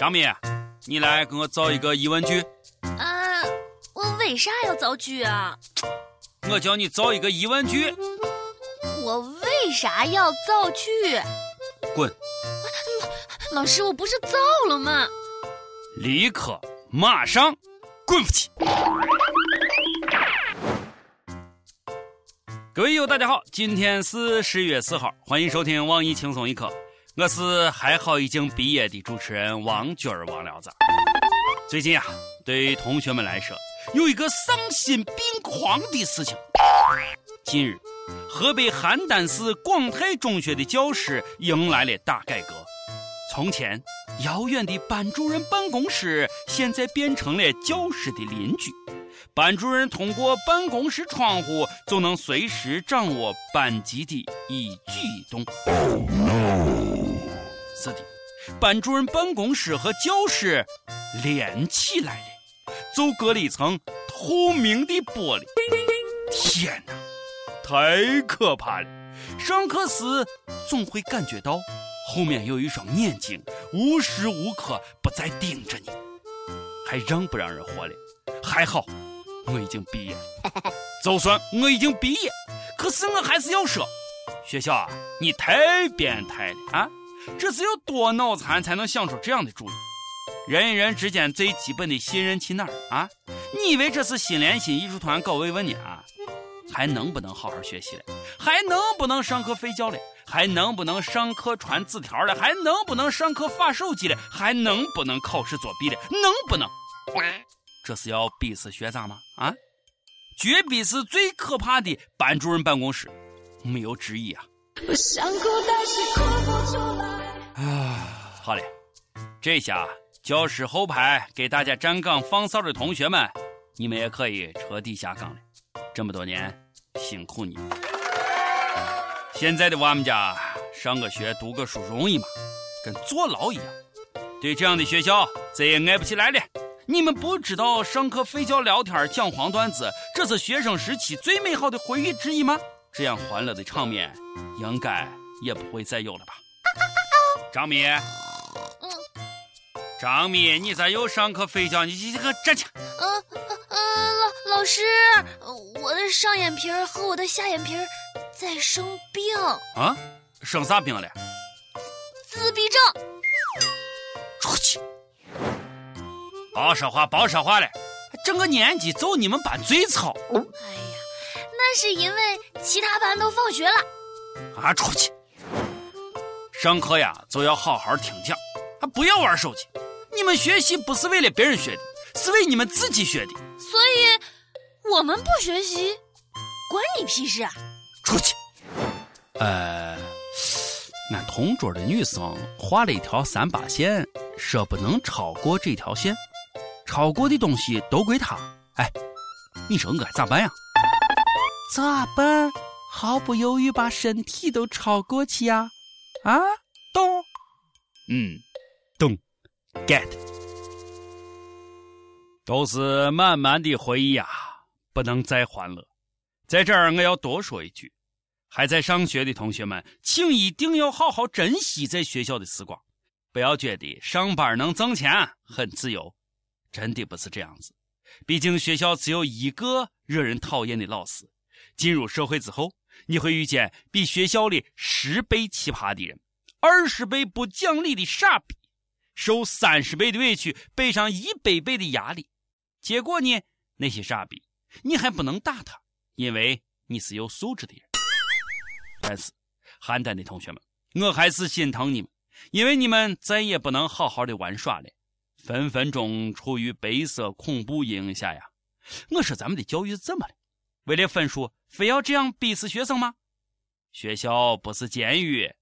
张明，你来给我造一个疑问句。啊，我为啥要造句啊？我叫你造一个疑问句。我为啥要造句？滚！老师，我不是造了吗？立刻，马上，滚出去！各位友，大家好，今天是十月四号，欢迎收听网易轻松一刻。我是还好已经毕业的主持人王军儿王聊子。最近啊，对于同学们来说，有一个丧心病狂的事情。近日，河北邯郸市广泰中学的教室迎来了大改革。从前，遥远的班主任办公室现在变成了教室的邻居。班主任通过办公室窗户就能随时掌握班级的一举一动。是的，班主任办公室和教室连起来了，就隔了一层透明的玻璃。天哪，太可怕了！上课时总会感觉到后面有一双眼睛无时无刻不在盯着你，还让不让人活了？还好。我已经毕业了，就算我已经毕业，可是我还是要说，学校啊，你太变态了啊！这是要多脑残才能想出这样的主意？人与人之间最基本的信任去哪儿啊？你以为这是心连心艺术团搞慰问呢啊？还能不能好好学习了？还能不能上课睡觉了？还能不能上课传纸条了？还能不能上课发手机了？还能不能考试作弊了？能不能？这是要逼死学生吗？啊，绝逼是最可怕的班主任办公室，没有之一啊！我想哭，但是哭不出来啊，好嘞，这下教室后排给大家站岗放哨的同学们，你们也可以彻底下岗了。这么多年辛苦你。现在的娃们家上个学读个书容易吗？跟坐牢一样。对这样的学校再也挨不起来了。你们不知道上课睡觉、聊天、讲黄段子，这是学生时期最美好的回忆之一吗？这样欢乐的场面，应该也不会再有了吧？张敏，嗯，张敏，你咋又上课睡觉？你这个站起！嗯嗯，老老师，我的上眼皮和我的下眼皮在生病。啊？生啥病了？自闭症。出去。别说话，别说话了！整个年级就你们班最吵。哎呀，那是因为其他班都放学了。啊，出去！上课呀，就要好好听讲，啊，不要玩手机。你们学习不是为了别人学的，是为你们自己学的。所以，我们不学习，关你屁事啊！出去！呃，俺同桌的女生画了一条三八线，说不能超过这条线。超过的东西都归她。哎，你说我该咋办呀？咋办？毫不犹豫把身体都超过去呀？啊，懂？嗯，懂。get。都是满满的回忆啊，不能再欢乐。在这儿，我要多说一句：还在上学的同学们，请一定要好好珍惜在学校的时光，不要觉得上班能挣钱很自由。真的不是这样子，毕竟学校只有一个惹人讨厌的老师。进入社会之后，你会遇见比学校里十倍奇葩的人，二十倍不讲理的傻逼，受三十倍的委屈，背上一百倍的压力。结果呢，那些傻逼，你还不能打他，因为你是有素质的人。但是，邯郸的同学们，我还是心疼你们，因为你们再也不能好好的玩耍了。分分钟处于白色恐怖阴影下呀！我说咱们的教育怎么了？为了分数，非要这样逼死学生吗？学校不是监狱，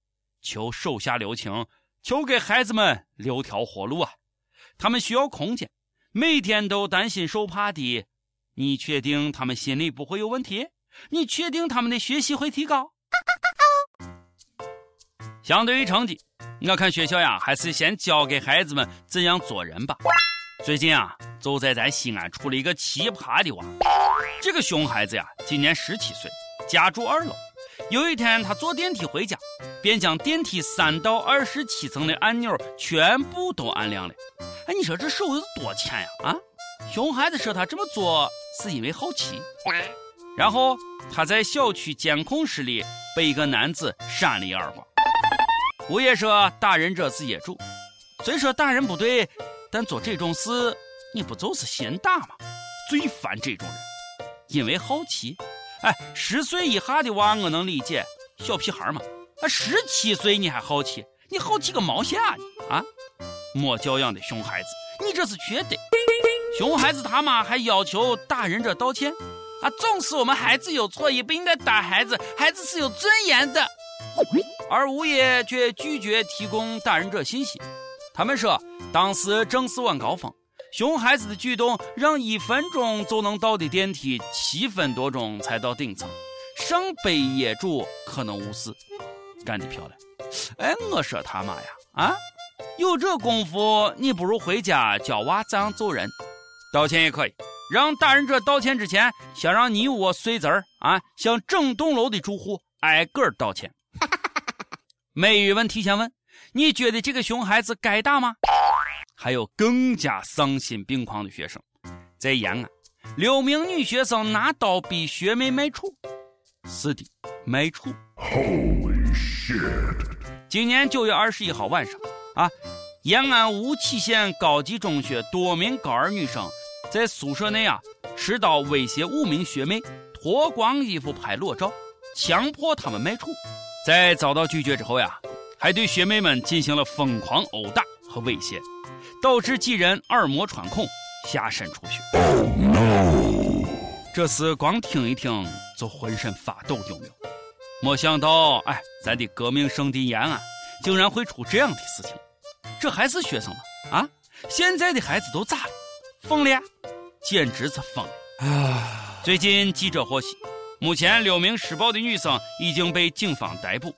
求手下留情，求给孩子们留条活路啊！他们需要空间，每天都担心受怕的。你确定他们心里不会有问题？你确定他们的学习会提高？相对于成绩。我看学校呀，还是先教给孩子们怎样做人吧。最近啊，就在咱西安出了一个奇葩的娃。这个熊孩子呀，今年十七岁，家住二楼，有一天，他坐电梯回家，便将电梯三到二十七层的按钮全部都按亮了。哎，你说这手有多欠呀？啊！熊孩子说他这么做是因为好奇。然后他在小区监控室里被一个男子扇了一耳光。物业说打人者是业主，虽说打人不对，但做这种事你不就是先打吗？最烦这种人，因为好奇。哎，十岁以下的娃我能理解，小屁孩嘛。啊，十七岁你还好奇？你好奇个毛线啊啊！没教养的熊孩子，你这是缺德！熊孩子他妈还要求打人者道歉。啊，纵使我们孩子有错，也不应该打孩子，孩子是有尊严的。而物业却拒绝提供打人者信息。他们说，当时正是晚高峰，熊孩子的举动让一分钟就能到的电梯七分多钟才到顶层，上百业主可能无视。干得漂亮！哎，我说他妈呀，啊，有这功夫，你不如回家教娃咋样做人。道歉也可以。让打人者道歉之前，先让你我碎子儿啊，向整栋楼的住户挨个道歉。每日问提前问：你觉得这个熊孩子该打吗？还有更加丧心病狂的学生，在延安，六名女学生拿刀逼学妹卖处。是的，卖处。Holy shit！今年九月二十一号晚上啊，延安吴起县高级中学多名高二女生。在宿舍内啊，持刀威胁五名学妹，脱光衣服拍裸照，强迫她们卖处。在遭到拒绝之后呀，还对学妹们进行了疯狂殴打和威胁，导致几人耳膜穿孔，下身出血。这是光听一听就浑身发抖，有没有？没想到，哎，咱的革命圣地延安竟然会出这样的事情。这还是学生吗？啊，现在的孩子都咋了？疯了，简直是疯了！啊！最近记者获悉，目前六名施暴的女生已经被警方逮捕，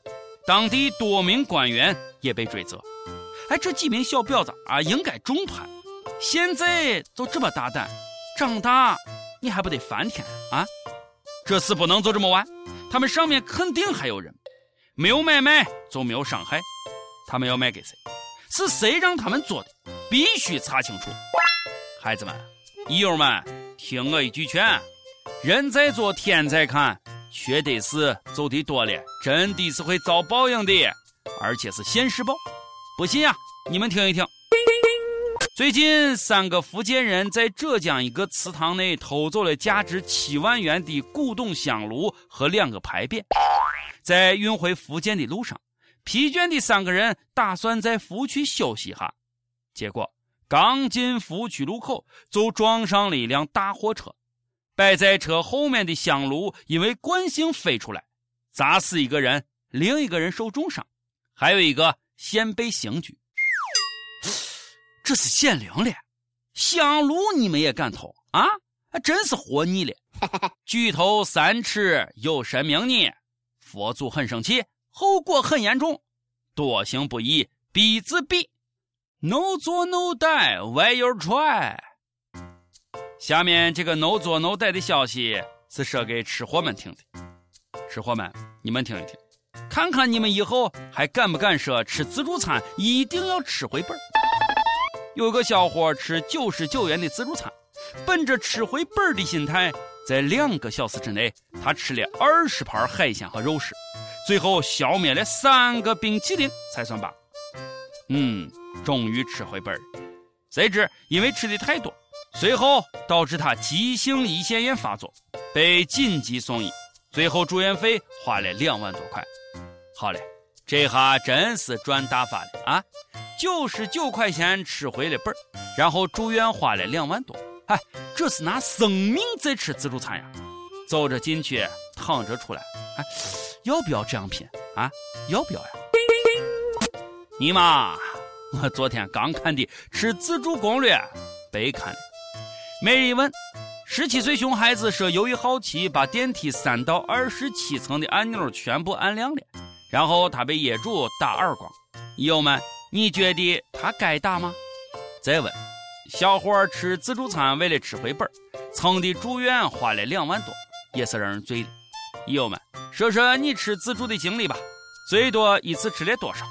当地多名官员也被追责。哎，这几名小婊子啊，应该重判！现在都这么大胆，长大你还不得翻天啊？这事不能就这么完，他们上面肯定还有人，没有买卖就没有伤害，他们要卖给谁？是谁让他们做的？必须查清楚！孩子们、益友们，听我一句劝：人在做，天在看，缺德事做的多了，真的是会遭报应的，而且是现世报。不信啊，你们听一听。最近，三个福建人在浙江一个祠堂内偷走了价值七万元的古董香炉和两个牌匾，在运回福建的路上，疲倦的三个人打算在服务区休息一下，结果。刚进服务区路口，就撞上了一辆大货车。摆在车后面的香炉因为惯性飞出来，砸死一个人，另一个人受重伤，还有一个现被刑拘。这是显灵了，香炉你们也敢偷啊？还真是活腻了！举头三尺有神明呢，佛祖很生气，后果很严重，多行不义必自毙。No 做 No die，Why you try？下面这个 No 做 No die 的消息是说给吃货们听的。吃货们，你们听一听，看看你们以后还敢不敢说吃自助餐一定要吃回本儿有个小伙吃九十九元的自助餐，本着吃回本儿的心态，在两个小时之内，他吃了二十盘海鲜和肉食，最后消灭了三个冰淇淋才算罢。嗯。终于吃回本儿，谁知因为吃的太多，随后导致他急性胰腺炎发作，被紧急送医，最后住院费花了两万多块。好嘞，这下真是赚大发了啊！九十九块钱吃回了本儿，然后住院花了两万多，哎，这是拿生命在吃自助餐呀！走着进去，躺着出来，哎，要不要这样拼啊？要不要呀？尼玛！我昨天刚看的《吃自助攻略》，白看了。每日一问：十七岁熊孩子说，由于好奇，把电梯三到二十七层的按钮全部按亮了，然后他被业主打耳光。友们，你觉得他该打吗？再问：小伙儿吃自助餐为了吃回本，蹭的住院花了两万多，也是让人醉了。友们，说说你吃自助的经历吧，最多一次吃了多少？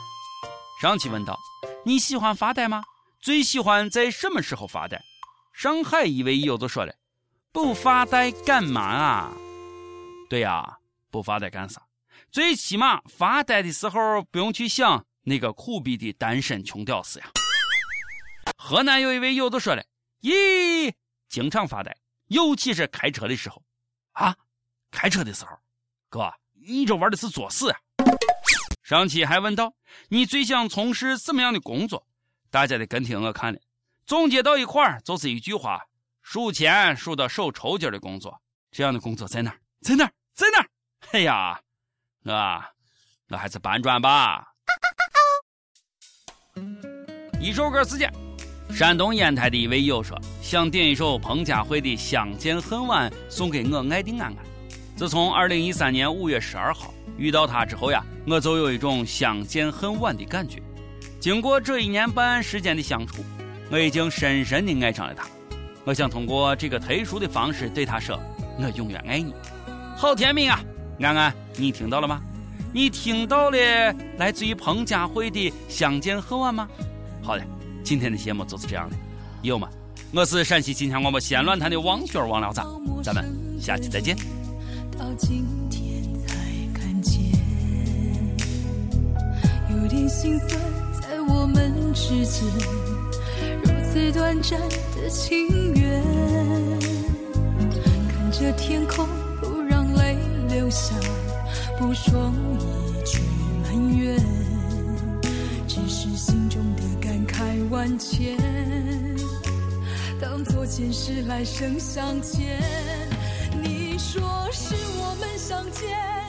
上期问道：你喜欢发呆吗？最喜欢在什么时候发呆？上海一位友就说了：不发呆干嘛啊？对呀，不发呆干啥？最起码发呆的时候不用去想那个苦逼的单身穷屌丝呀。河南有一位友就说了：咦，经常发呆，尤其是开车的时候。啊，开车的时候，哥，你这玩的是作死啊！上期还问到你最想从事什么样的工作，大家的跟帖我看了，总结到一块儿就是一句话：数钱数到手抽筋的工作。这样的工作在哪儿？在哪儿？在哪儿？哎呀，我我还是搬砖吧。一首歌时间，山东烟台的一位友说想点一首彭佳慧的《相见恨晚》送给我爱的安安。自从二零一三年五月十二号遇到他之后呀，我就有一种相见恨晚的感觉。经过这一年半时间的相处，我已经深深的爱上了他。我想通过这个特殊的方式对他说：“我永远爱你。”好甜蜜啊，安安，你听到了吗？你听到了来自于彭佳慧的《相见恨晚》吗？好的，今天的节目就是这样的，友们，我是陕西秦腔广播西安论坛的王娟王聊子，咱们下期再见。到今天才看见，有点心酸，在我们之间，如此短暂的情缘。看着天空，不让泪流下，不说一句埋怨，只是心中的感慨万千，当作前世来生相欠。你说是我们相见。